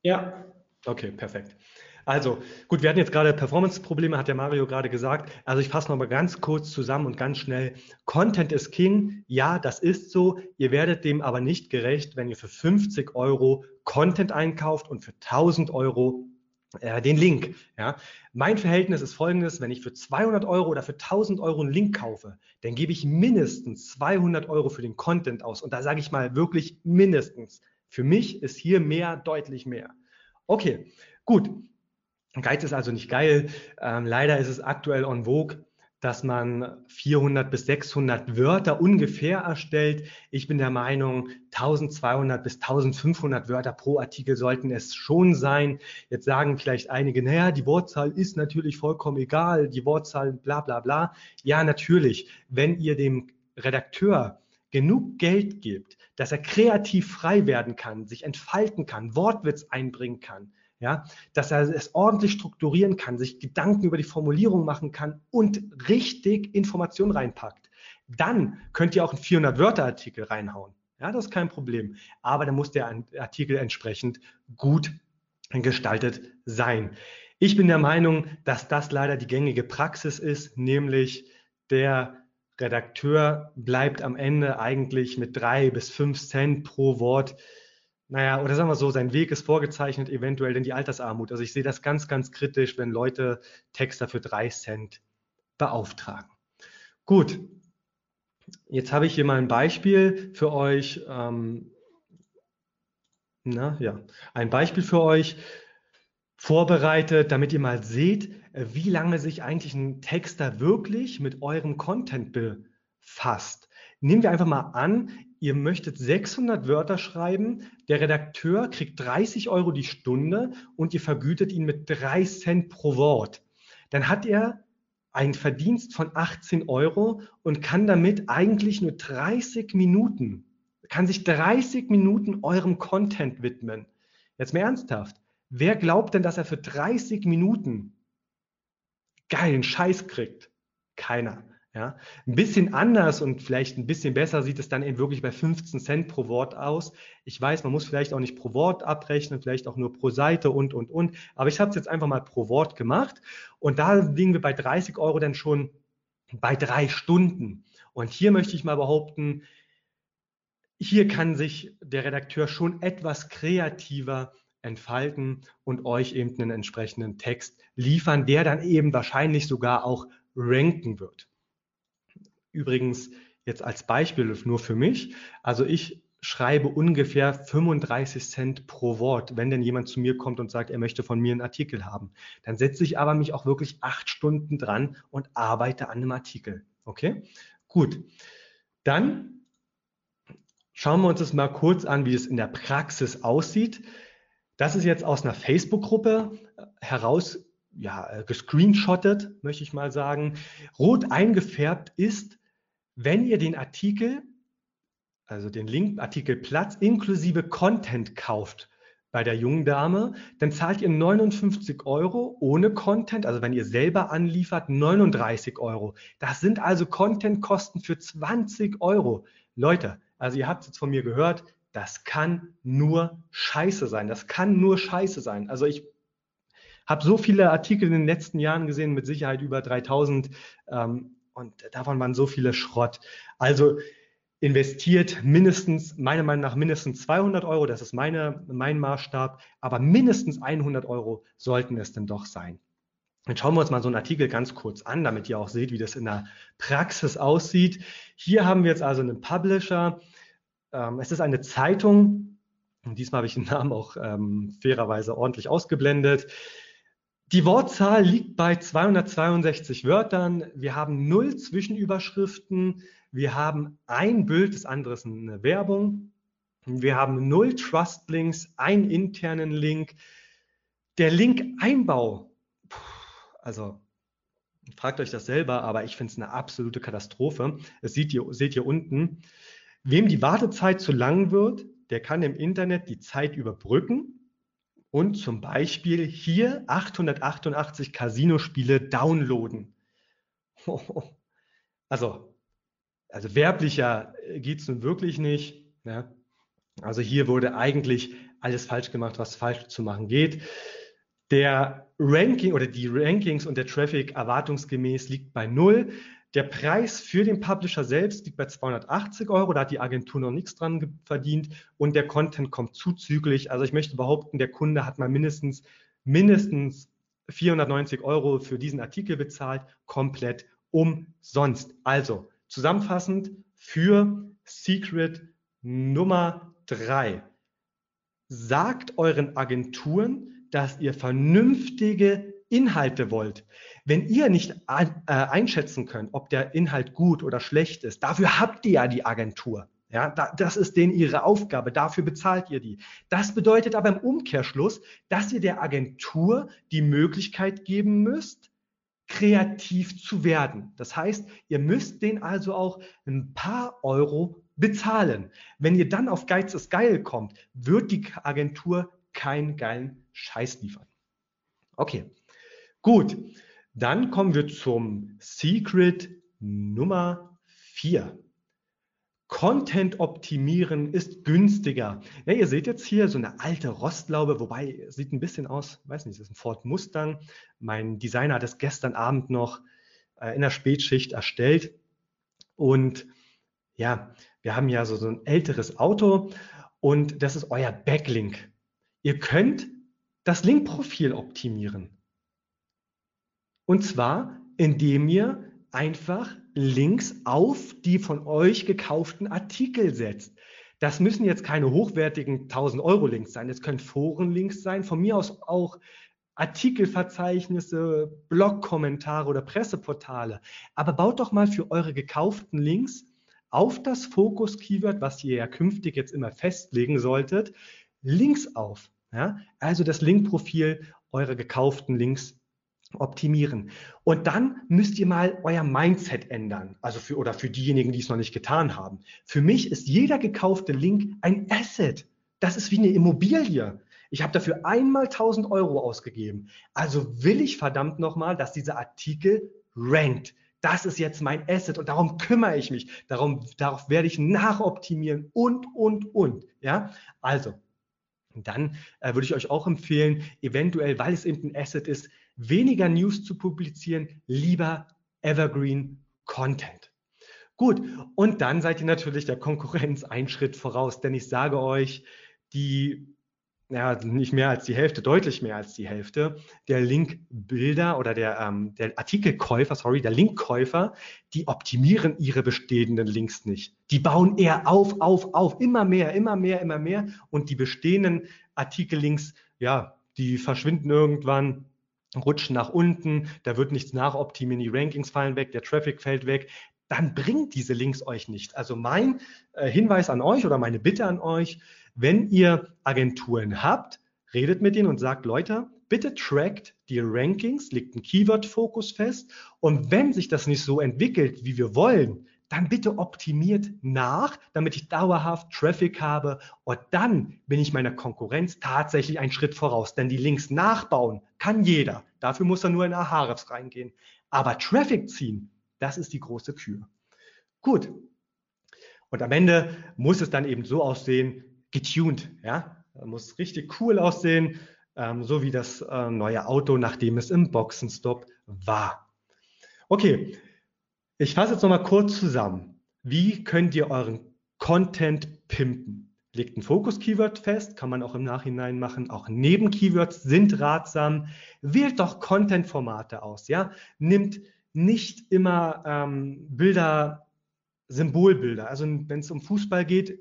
Ja. Okay, perfekt. Also, gut, wir hatten jetzt gerade Performance-Probleme, hat der Mario gerade gesagt. Also ich fasse nochmal ganz kurz zusammen und ganz schnell. Content ist King. Ja, das ist so. Ihr werdet dem aber nicht gerecht, wenn ihr für 50 Euro Content einkauft und für 1000 Euro äh, den Link. Ja. Mein Verhältnis ist folgendes, wenn ich für 200 Euro oder für 1000 Euro einen Link kaufe, dann gebe ich mindestens 200 Euro für den Content aus. Und da sage ich mal wirklich mindestens. Für mich ist hier mehr deutlich mehr. Okay, gut. Geiz ist also nicht geil. Ähm, leider ist es aktuell on vogue dass man 400 bis 600 Wörter ungefähr erstellt. Ich bin der Meinung, 1200 bis 1500 Wörter pro Artikel sollten es schon sein. Jetzt sagen vielleicht einige, naja, die Wortzahl ist natürlich vollkommen egal, die Wortzahl bla bla bla. Ja, natürlich, wenn ihr dem Redakteur genug Geld gibt, dass er kreativ frei werden kann, sich entfalten kann, Wortwitz einbringen kann, ja, dass er es ordentlich strukturieren kann, sich Gedanken über die Formulierung machen kann und richtig Informationen reinpackt. Dann könnt ihr auch einen 400-Wörter-Artikel reinhauen. Ja, das ist kein Problem. Aber dann muss der Artikel entsprechend gut gestaltet sein. Ich bin der Meinung, dass das leider die gängige Praxis ist, nämlich der Redakteur bleibt am Ende eigentlich mit drei bis fünf Cent pro Wort. Naja, oder sagen wir so, sein Weg ist vorgezeichnet, eventuell in die Altersarmut. Also ich sehe das ganz, ganz kritisch, wenn Leute Texter für drei Cent beauftragen. Gut, jetzt habe ich hier mal ein Beispiel für euch. Ähm, na ja, ein Beispiel für euch vorbereitet, damit ihr mal seht, wie lange sich eigentlich ein Texter wirklich mit eurem Content befasst. Nehmen wir einfach mal an, ihr möchtet 600 Wörter schreiben, der Redakteur kriegt 30 Euro die Stunde und ihr vergütet ihn mit 3 Cent pro Wort. Dann hat er einen Verdienst von 18 Euro und kann damit eigentlich nur 30 Minuten, kann sich 30 Minuten eurem Content widmen. Jetzt mal ernsthaft. Wer glaubt denn, dass er für 30 Minuten geilen Scheiß kriegt? Keiner. Ja, ein bisschen anders und vielleicht ein bisschen besser sieht es dann eben wirklich bei 15 Cent pro Wort aus. Ich weiß, man muss vielleicht auch nicht pro Wort abrechnen, vielleicht auch nur pro Seite und, und, und. Aber ich habe es jetzt einfach mal pro Wort gemacht und da liegen wir bei 30 Euro dann schon bei drei Stunden. Und hier möchte ich mal behaupten, hier kann sich der Redakteur schon etwas kreativer entfalten und euch eben einen entsprechenden Text liefern, der dann eben wahrscheinlich sogar auch ranken wird. Übrigens jetzt als Beispiel nur für mich. Also ich schreibe ungefähr 35 Cent pro Wort, wenn denn jemand zu mir kommt und sagt, er möchte von mir einen Artikel haben. Dann setze ich aber mich auch wirklich acht Stunden dran und arbeite an einem Artikel. Okay? Gut. Dann schauen wir uns das mal kurz an, wie es in der Praxis aussieht. Das ist jetzt aus einer Facebook-Gruppe heraus ja, gescreenshottet, möchte ich mal sagen. Rot eingefärbt ist, wenn ihr den Artikel, also den Link Artikel Platz inklusive Content kauft bei der jungen Dame, dann zahlt ihr 59 Euro ohne Content, also wenn ihr selber anliefert, 39 Euro. Das sind also Contentkosten für 20 Euro. Leute, also ihr habt es jetzt von mir gehört, das kann nur Scheiße sein. Das kann nur Scheiße sein. Also ich habe so viele Artikel in den letzten Jahren gesehen, mit Sicherheit über 3000 ähm, und davon waren so viele Schrott. Also investiert mindestens, meiner Meinung nach mindestens 200 Euro, das ist meine, mein Maßstab, aber mindestens 100 Euro sollten es denn doch sein. Jetzt schauen wir uns mal so einen Artikel ganz kurz an, damit ihr auch seht, wie das in der Praxis aussieht. Hier haben wir jetzt also einen Publisher, ähm, es ist eine Zeitung. Und diesmal habe ich den Namen auch ähm, fairerweise ordentlich ausgeblendet. Die Wortzahl liegt bei 262 Wörtern. Wir haben null Zwischenüberschriften. Wir haben ein Bild, das andere ist eine Werbung. Wir haben null Trust-Links, einen internen Link. Der Link-Einbau, also fragt euch das selber, aber ich finde es eine absolute Katastrophe. Es seht ihr, seht ihr unten. Wem die Wartezeit zu lang wird, der kann im Internet die Zeit überbrücken und zum Beispiel hier 888 Casino-Spiele downloaden. Also, also werblicher geht es nun wirklich nicht. Ja. Also hier wurde eigentlich alles falsch gemacht, was falsch zu machen geht. Der Ranking oder die Rankings und der Traffic erwartungsgemäß liegt bei null. Der Preis für den Publisher selbst liegt bei 280 Euro, da hat die Agentur noch nichts dran verdient und der Content kommt zuzüglich. Also ich möchte behaupten, der Kunde hat mal mindestens, mindestens 490 Euro für diesen Artikel bezahlt, komplett umsonst. Also zusammenfassend für Secret Nummer drei: Sagt euren Agenturen, dass ihr vernünftige Inhalte wollt, wenn ihr nicht äh, einschätzen könnt, ob der Inhalt gut oder schlecht ist, dafür habt ihr ja die Agentur. Ja, da, das ist denen ihre Aufgabe, dafür bezahlt ihr die. Das bedeutet aber im Umkehrschluss, dass ihr der Agentur die Möglichkeit geben müsst, kreativ zu werden. Das heißt, ihr müsst den also auch ein paar Euro bezahlen. Wenn ihr dann auf Geiz ist geil kommt, wird die Agentur keinen geilen Scheiß liefern. Okay, Gut, dann kommen wir zum Secret Nummer 4. Content optimieren ist günstiger. Ja, ihr seht jetzt hier so eine alte Rostlaube, wobei sieht ein bisschen aus, weiß nicht, das ist ein Ford Mustang. Mein Designer hat es gestern Abend noch äh, in der Spätschicht erstellt. Und ja, wir haben ja so, so ein älteres Auto und das ist euer Backlink. Ihr könnt das Linkprofil optimieren. Und zwar, indem ihr einfach Links auf die von euch gekauften Artikel setzt. Das müssen jetzt keine hochwertigen 1000 Euro Links sein. Es können Forenlinks sein, von mir aus auch Artikelverzeichnisse, Blogkommentare oder Presseportale. Aber baut doch mal für eure gekauften Links auf das Fokus-Keyword, was ihr ja künftig jetzt immer festlegen solltet, Links auf. Ja? Also das Linkprofil eurer gekauften Links optimieren. Und dann müsst ihr mal euer Mindset ändern. Also für, oder für diejenigen, die es noch nicht getan haben. Für mich ist jeder gekaufte Link ein Asset. Das ist wie eine Immobilie. Ich habe dafür einmal 1000 Euro ausgegeben. Also will ich verdammt nochmal, dass dieser Artikel rankt. Das ist jetzt mein Asset und darum kümmere ich mich. Darum, darauf werde ich nachoptimieren und, und, und. Ja, also, dann äh, würde ich euch auch empfehlen, eventuell, weil es eben ein Asset ist, weniger News zu publizieren, lieber Evergreen Content. Gut, und dann seid ihr natürlich der Konkurrenz einen Schritt voraus, denn ich sage euch, die ja, nicht mehr als die Hälfte, deutlich mehr als die Hälfte der Linkbilder oder der, ähm, der Artikelkäufer, sorry, der Linkkäufer, die optimieren ihre bestehenden Links nicht. Die bauen eher auf, auf, auf, immer mehr, immer mehr, immer mehr und die bestehenden Artikellinks, ja, die verschwinden irgendwann rutschen nach unten, da wird nichts nachoptimieren, die Rankings fallen weg, der Traffic fällt weg, dann bringt diese Links euch nicht. Also mein äh, Hinweis an euch oder meine Bitte an euch, wenn ihr Agenturen habt, redet mit denen und sagt, Leute, bitte trackt die Rankings, legt einen Keyword-Fokus fest und wenn sich das nicht so entwickelt, wie wir wollen, dann bitte optimiert nach, damit ich dauerhaft Traffic habe und dann bin ich meiner Konkurrenz tatsächlich einen Schritt voraus. Denn die Links nachbauen kann jeder. Dafür muss er nur in Ahrefs reingehen. Aber Traffic ziehen, das ist die große Kür. Gut. Und am Ende muss es dann eben so aussehen, getuned, ja, muss richtig cool aussehen, ähm, so wie das äh, neue Auto, nachdem es im Boxenstopp war. Okay, ich fasse jetzt nochmal kurz zusammen. Wie könnt ihr euren Content pimpen? Legt ein Fokus-Keyword fest, kann man auch im Nachhinein machen. Auch Neben-Keywords sind ratsam. Wählt doch Content-Formate aus. Ja? Nimmt nicht immer ähm, Bilder, Symbolbilder. Also wenn es um Fußball geht,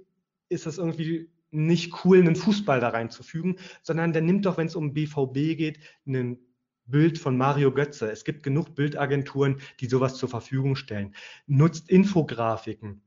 ist das irgendwie nicht cool, einen Fußball da reinzufügen, sondern der nimmt doch, wenn es um BVB geht, einen Bild von Mario Götze. Es gibt genug Bildagenturen, die sowas zur Verfügung stellen. Nutzt Infografiken,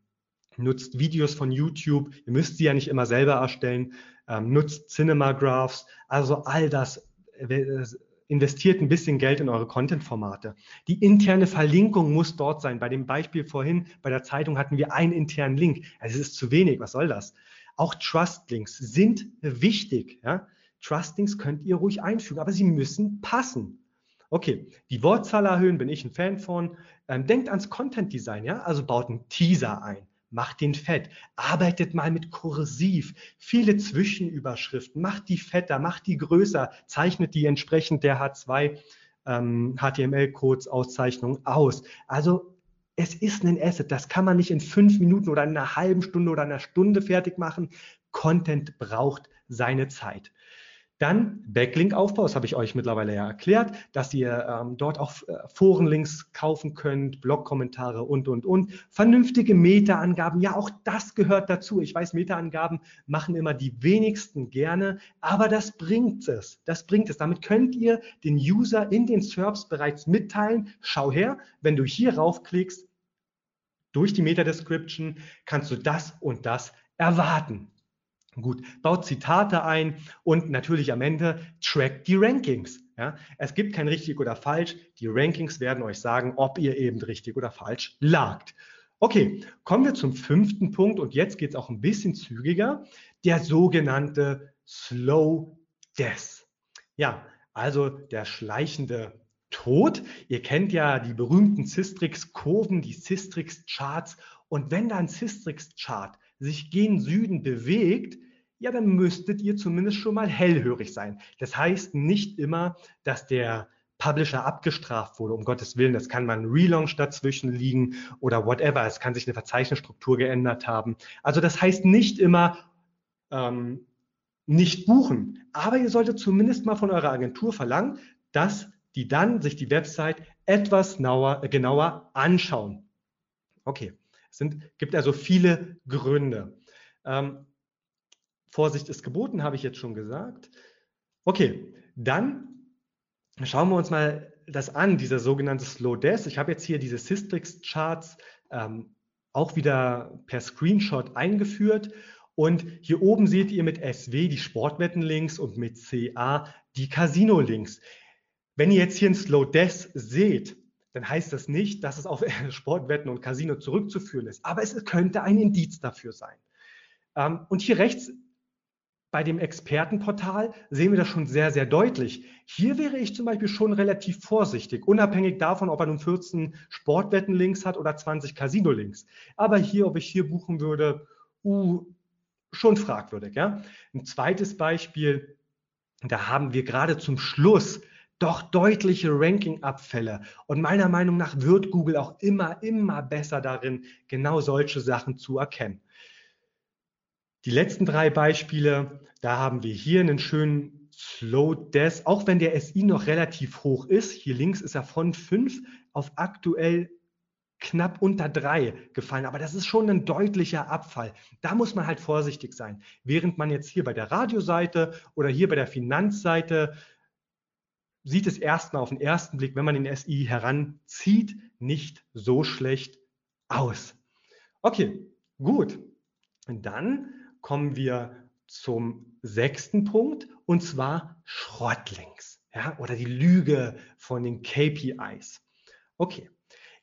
nutzt Videos von YouTube. Ihr müsst sie ja nicht immer selber erstellen. Ähm, nutzt Cinemagraphs. Also all das. Äh, investiert ein bisschen Geld in eure Content-Formate. Die interne Verlinkung muss dort sein. Bei dem Beispiel vorhin bei der Zeitung hatten wir einen internen Link. Also es ist zu wenig. Was soll das? Auch Trust-Links sind wichtig. Ja? Trustings könnt ihr ruhig einfügen, aber sie müssen passen. Okay, die Wortzahl erhöhen, bin ich ein Fan von. Ähm, denkt ans Content Design, ja? Also baut einen Teaser ein, macht den fett, arbeitet mal mit Kursiv, viele Zwischenüberschriften, macht die fetter, macht die größer, zeichnet die entsprechend der H2 ähm, HTML-Codes Auszeichnung aus. Also es ist ein Asset, das kann man nicht in fünf Minuten oder in einer halben Stunde oder einer Stunde fertig machen. Content braucht seine Zeit. Dann Backlink-Aufbau, das habe ich euch mittlerweile ja erklärt, dass ihr ähm, dort auch äh, Forenlinks kaufen könnt, Blog-Kommentare und, und, und. Vernünftige Meta-Angaben, ja, auch das gehört dazu. Ich weiß, Meta-Angaben machen immer die wenigsten gerne, aber das bringt es. Das bringt es. Damit könnt ihr den User in den SERPs bereits mitteilen. Schau her, wenn du hier raufklickst, durch die Meta-Description kannst du das und das erwarten. Gut, baut Zitate ein und natürlich am Ende trackt die Rankings. Ja, es gibt kein richtig oder falsch. Die Rankings werden euch sagen, ob ihr eben richtig oder falsch lagt. Okay, kommen wir zum fünften Punkt und jetzt geht es auch ein bisschen zügiger. Der sogenannte Slow Death. Ja, also der schleichende Tod. Ihr kennt ja die berühmten Cistrix-Kurven, die Cistrix-Charts. Und wenn da ein Cistrix-Chart sich gen Süden bewegt, ja, dann müsstet ihr zumindest schon mal hellhörig sein. Das heißt nicht immer, dass der Publisher abgestraft wurde, um Gottes Willen, das kann man Relaunch dazwischen liegen oder whatever, es kann sich eine Verzeichnisstruktur geändert haben. Also das heißt nicht immer ähm, nicht buchen, aber ihr solltet zumindest mal von eurer Agentur verlangen, dass die dann sich die Website etwas genauer, genauer anschauen. Okay, es gibt also viele Gründe. Ähm, Vorsicht ist geboten, habe ich jetzt schon gesagt. Okay, dann schauen wir uns mal das an, dieser sogenannte Slow Death. Ich habe jetzt hier diese Systrix-Charts ähm, auch wieder per Screenshot eingeführt. Und hier oben seht ihr mit SW die Sportwetten-Links und mit CA die Casino-Links. Wenn ihr jetzt hier ein Slow Death seht, dann heißt das nicht, dass es auf Sportwetten und Casino zurückzuführen ist. Aber es könnte ein Indiz dafür sein. Ähm, und hier rechts bei dem Expertenportal sehen wir das schon sehr, sehr deutlich. Hier wäre ich zum Beispiel schon relativ vorsichtig, unabhängig davon, ob er nun 14 Sportwetten-Links hat oder 20 Casino-Links. Aber hier, ob ich hier buchen würde, uh, schon fragwürdig. Ja? Ein zweites Beispiel, da haben wir gerade zum Schluss doch deutliche Ranking-Abfälle. Und meiner Meinung nach wird Google auch immer, immer besser darin, genau solche Sachen zu erkennen. Die letzten drei Beispiele, da haben wir hier einen schönen Slow Death, auch wenn der SI noch relativ hoch ist. Hier links ist er von 5 auf aktuell knapp unter 3 gefallen. Aber das ist schon ein deutlicher Abfall. Da muss man halt vorsichtig sein. Während man jetzt hier bei der Radioseite oder hier bei der Finanzseite sieht es erstmal auf den ersten Blick, wenn man den SI heranzieht, nicht so schlecht aus. Okay, gut. Dann kommen wir zum sechsten Punkt und zwar Schrottlinks ja, oder die Lüge von den KPIs. Okay,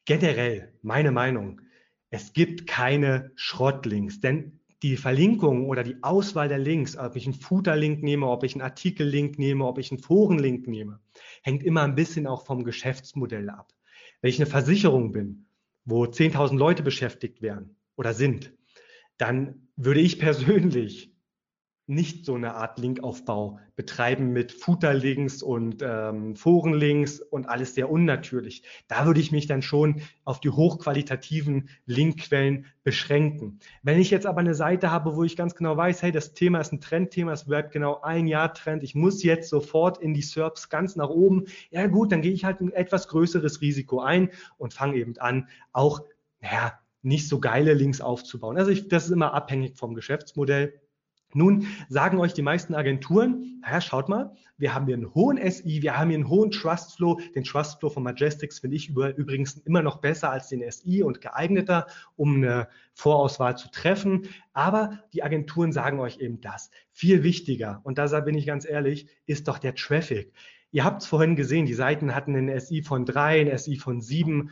generell meine Meinung, es gibt keine Schrottlinks, denn die Verlinkung oder die Auswahl der Links, ob ich einen Footer-Link nehme, ob ich einen Artikel-Link nehme, ob ich einen Foren-Link nehme, hängt immer ein bisschen auch vom Geschäftsmodell ab. Wenn ich eine Versicherung bin, wo 10.000 Leute beschäftigt werden oder sind, dann würde ich persönlich nicht so eine Art Linkaufbau betreiben mit Footer-Links und ähm, Foren-Links und alles sehr unnatürlich. Da würde ich mich dann schon auf die hochqualitativen Linkquellen beschränken. Wenn ich jetzt aber eine Seite habe, wo ich ganz genau weiß, hey, das Thema ist ein Trendthema, es bleibt genau ein Jahr Trend, ich muss jetzt sofort in die SERPs ganz nach oben, ja gut, dann gehe ich halt ein etwas größeres Risiko ein und fange eben an, auch, naja, nicht so geile Links aufzubauen. Also ich, das ist immer abhängig vom Geschäftsmodell. Nun sagen euch die meisten Agenturen, naja, schaut mal, wir haben hier einen hohen SI, wir haben hier einen hohen Trustflow. Den Trustflow von Majestics finde ich übrigens immer noch besser als den SI und geeigneter, um eine Vorauswahl zu treffen. Aber die Agenturen sagen euch eben das. Viel wichtiger, und da bin ich ganz ehrlich, ist doch der Traffic. Ihr habt es vorhin gesehen, die Seiten hatten einen SI von drei, einen SI von sieben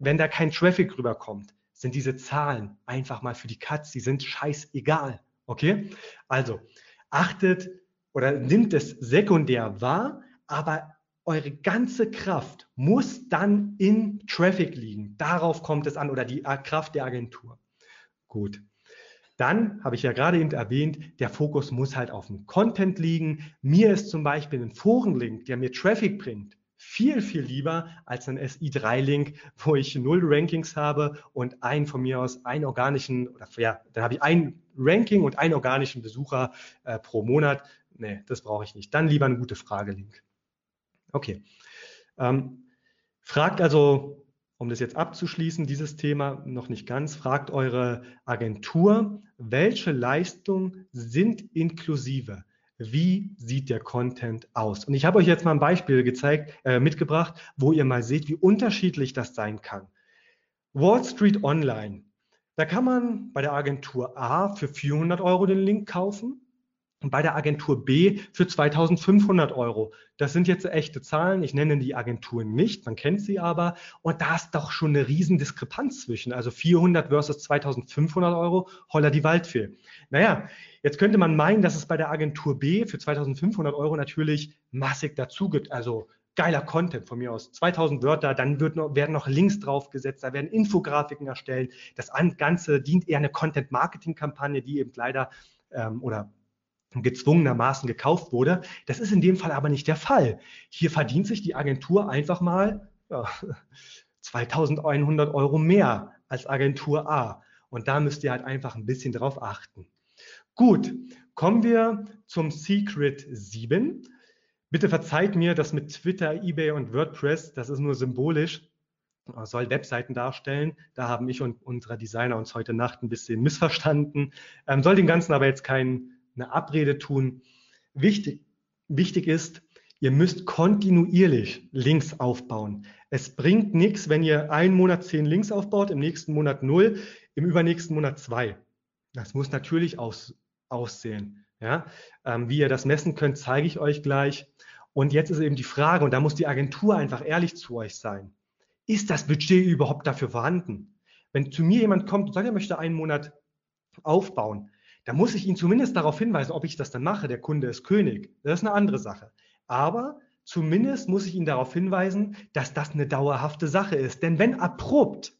wenn da kein Traffic rüberkommt, sind diese Zahlen einfach mal für die Cuts, die sind scheißegal. Okay? Also achtet oder nimmt es sekundär wahr, aber eure ganze Kraft muss dann in Traffic liegen. Darauf kommt es an oder die Kraft der Agentur. Gut. Dann habe ich ja gerade eben erwähnt, der Fokus muss halt auf dem Content liegen. Mir ist zum Beispiel ein Forenlink, der mir Traffic bringt, viel, viel lieber als ein SI3-Link, wo ich null Rankings habe und einen von mir aus einen organischen, oder ja, dann habe ich ein Ranking und einen organischen Besucher äh, pro Monat. Nee, das brauche ich nicht. Dann lieber ein gute Frage-Link. Okay. Ähm, fragt also, um das jetzt abzuschließen, dieses Thema noch nicht ganz, fragt eure Agentur, welche Leistungen sind inklusive? Wie sieht der Content aus? Und ich habe euch jetzt mal ein Beispiel gezeigt, äh, mitgebracht, wo ihr mal seht, wie unterschiedlich das sein kann. Wall Street Online. Da kann man bei der Agentur A für 400 Euro den Link kaufen bei der Agentur B für 2500 Euro. Das sind jetzt echte Zahlen. Ich nenne die Agenturen nicht, man kennt sie aber. Und da ist doch schon eine riesen Diskrepanz zwischen. Also 400 versus 2500 Euro, holla die Waldfee. Naja, jetzt könnte man meinen, dass es bei der Agentur B für 2500 Euro natürlich massig dazu gibt. Also geiler Content von mir aus. 2000 Wörter, dann wird noch, werden noch Links draufgesetzt, da werden Infografiken erstellt. Das Ganze dient eher eine Content-Marketing-Kampagne, die eben leider ähm, oder gezwungenermaßen gekauft wurde. Das ist in dem Fall aber nicht der Fall. Hier verdient sich die Agentur einfach mal ja, 2100 Euro mehr als Agentur A. Und da müsst ihr halt einfach ein bisschen drauf achten. Gut, kommen wir zum Secret 7. Bitte verzeiht mir, dass mit Twitter, eBay und WordPress, das ist nur symbolisch, soll Webseiten darstellen. Da haben ich und unsere Designer uns heute Nacht ein bisschen missverstanden. Ähm, soll dem Ganzen aber jetzt keine Abrede tun. Wichtig, wichtig ist, ihr müsst kontinuierlich Links aufbauen. Es bringt nichts, wenn ihr einen Monat zehn Links aufbaut, im nächsten Monat null, im übernächsten Monat zwei. Das muss natürlich aus, aussehen. Ja? Ähm, wie ihr das messen könnt, zeige ich euch gleich. Und jetzt ist eben die Frage, und da muss die Agentur einfach ehrlich zu euch sein ist das Budget überhaupt dafür vorhanden? Wenn zu mir jemand kommt und sagt, er möchte einen Monat aufbauen, dann muss ich ihn zumindest darauf hinweisen, ob ich das dann mache. Der Kunde ist König. Das ist eine andere Sache. Aber zumindest muss ich ihn darauf hinweisen, dass das eine dauerhafte Sache ist. Denn wenn abrupt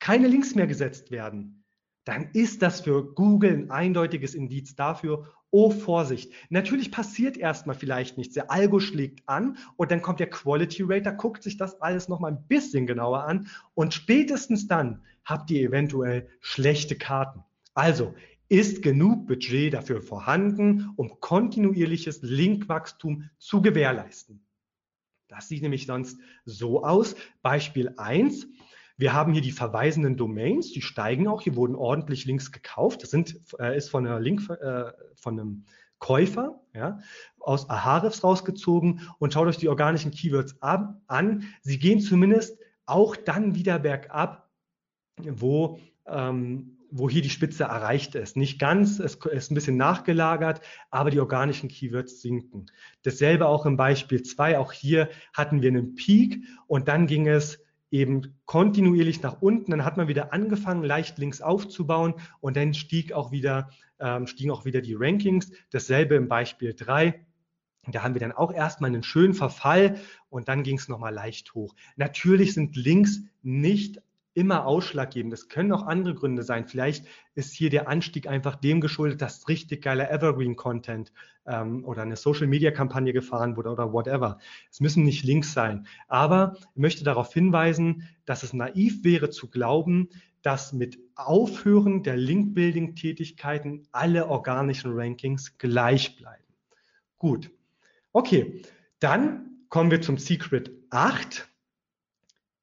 keine Links mehr gesetzt werden, dann ist das für Google ein eindeutiges Indiz dafür, oh Vorsicht. Natürlich passiert erstmal vielleicht nichts. Der Algo schlägt an und dann kommt der Quality Rater, guckt sich das alles nochmal ein bisschen genauer an und spätestens dann habt ihr eventuell schlechte Karten. Also ist genug Budget dafür vorhanden, um kontinuierliches Linkwachstum zu gewährleisten. Das sieht nämlich sonst so aus. Beispiel 1. Wir haben hier die verweisenden Domains, die steigen auch. Hier wurden ordentlich Links gekauft. Das sind, äh, ist von, einer Link, äh, von einem Käufer ja, aus Ahrefs rausgezogen und schaut euch die organischen Keywords ab, an. Sie gehen zumindest auch dann wieder bergab, wo, ähm, wo hier die Spitze erreicht ist. Nicht ganz, es ist ein bisschen nachgelagert, aber die organischen Keywords sinken. Dasselbe auch im Beispiel 2. Auch hier hatten wir einen Peak und dann ging es eben kontinuierlich nach unten. Dann hat man wieder angefangen, leicht links aufzubauen und dann stieg auch wieder, ähm, stiegen auch wieder die Rankings. Dasselbe im Beispiel 3. Da haben wir dann auch erstmal einen schönen Verfall und dann ging es nochmal leicht hoch. Natürlich sind Links nicht immer ausschlaggebend. Es können auch andere Gründe sein. Vielleicht ist hier der Anstieg einfach dem geschuldet, dass richtig geiler Evergreen-Content ähm, oder eine Social-Media-Kampagne gefahren wurde oder whatever. Es müssen nicht Links sein. Aber ich möchte darauf hinweisen, dass es naiv wäre zu glauben, dass mit Aufhören der Link-Building-Tätigkeiten alle organischen Rankings gleich bleiben. Gut. Okay. Dann kommen wir zum Secret 8.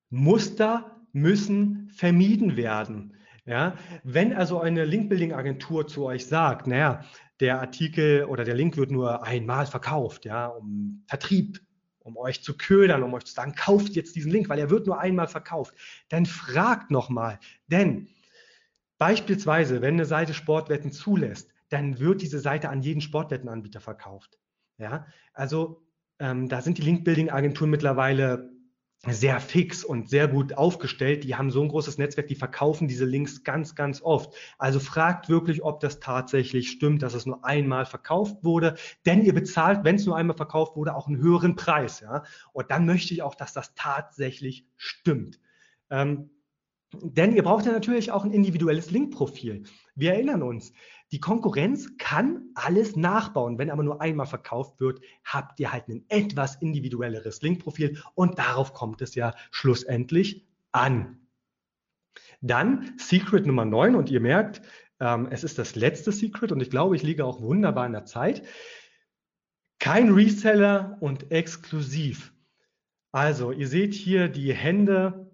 Muster müssen vermieden werden. Ja, wenn also eine Link-Building-Agentur zu euch sagt, naja, der Artikel oder der Link wird nur einmal verkauft, ja, um Vertrieb, um euch zu ködern, um euch zu sagen, kauft jetzt diesen Link, weil er wird nur einmal verkauft, dann fragt nochmal. Denn beispielsweise, wenn eine Seite Sportwetten zulässt, dann wird diese Seite an jeden Sportwettenanbieter verkauft. Ja, also ähm, da sind die Link-Building-Agenturen mittlerweile sehr fix und sehr gut aufgestellt. Die haben so ein großes Netzwerk, die verkaufen diese Links ganz, ganz oft. Also fragt wirklich, ob das tatsächlich stimmt, dass es nur einmal verkauft wurde. Denn ihr bezahlt, wenn es nur einmal verkauft wurde, auch einen höheren Preis. Ja? Und dann möchte ich auch, dass das tatsächlich stimmt. Ähm, denn ihr braucht ja natürlich auch ein individuelles Linkprofil. Wir erinnern uns, die Konkurrenz kann alles nachbauen. Wenn aber nur einmal verkauft wird, habt ihr halt ein etwas individuelleres Linkprofil und darauf kommt es ja schlussendlich an. Dann Secret Nummer 9 und ihr merkt, ähm, es ist das letzte Secret und ich glaube, ich liege auch wunderbar in der Zeit. Kein Reseller und exklusiv. Also, ihr seht hier die Hände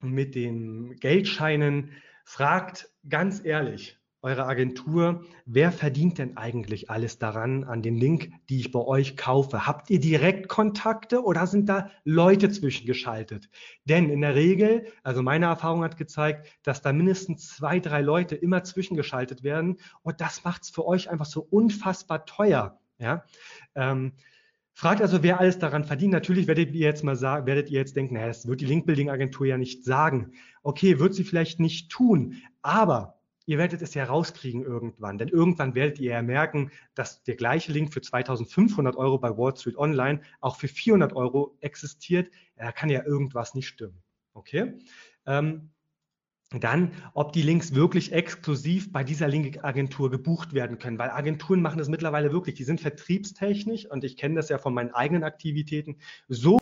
mit den Geldscheinen. Fragt ganz ehrlich, eure Agentur, wer verdient denn eigentlich alles daran, an den Link, die ich bei euch kaufe? Habt ihr direkt Kontakte oder sind da Leute zwischengeschaltet? Denn in der Regel, also meine Erfahrung hat gezeigt, dass da mindestens zwei, drei Leute immer zwischengeschaltet werden und das macht es für euch einfach so unfassbar teuer. Ja? Ähm, Fragt also, wer alles daran verdient. Natürlich werdet ihr jetzt mal sagen, werdet ihr jetzt denken, naja, das wird die Link-Building-Agentur ja nicht sagen. Okay, wird sie vielleicht nicht tun, aber ihr werdet es ja rauskriegen irgendwann. Denn irgendwann werdet ihr ja merken, dass der gleiche Link für 2500 Euro bei Wall Street Online auch für 400 Euro existiert. Da kann ja irgendwas nicht stimmen. Okay? Ähm, dann, ob die Links wirklich exklusiv bei dieser Linkagentur gebucht werden können, weil Agenturen machen das mittlerweile wirklich, die sind vertriebstechnisch und ich kenne das ja von meinen eigenen Aktivitäten so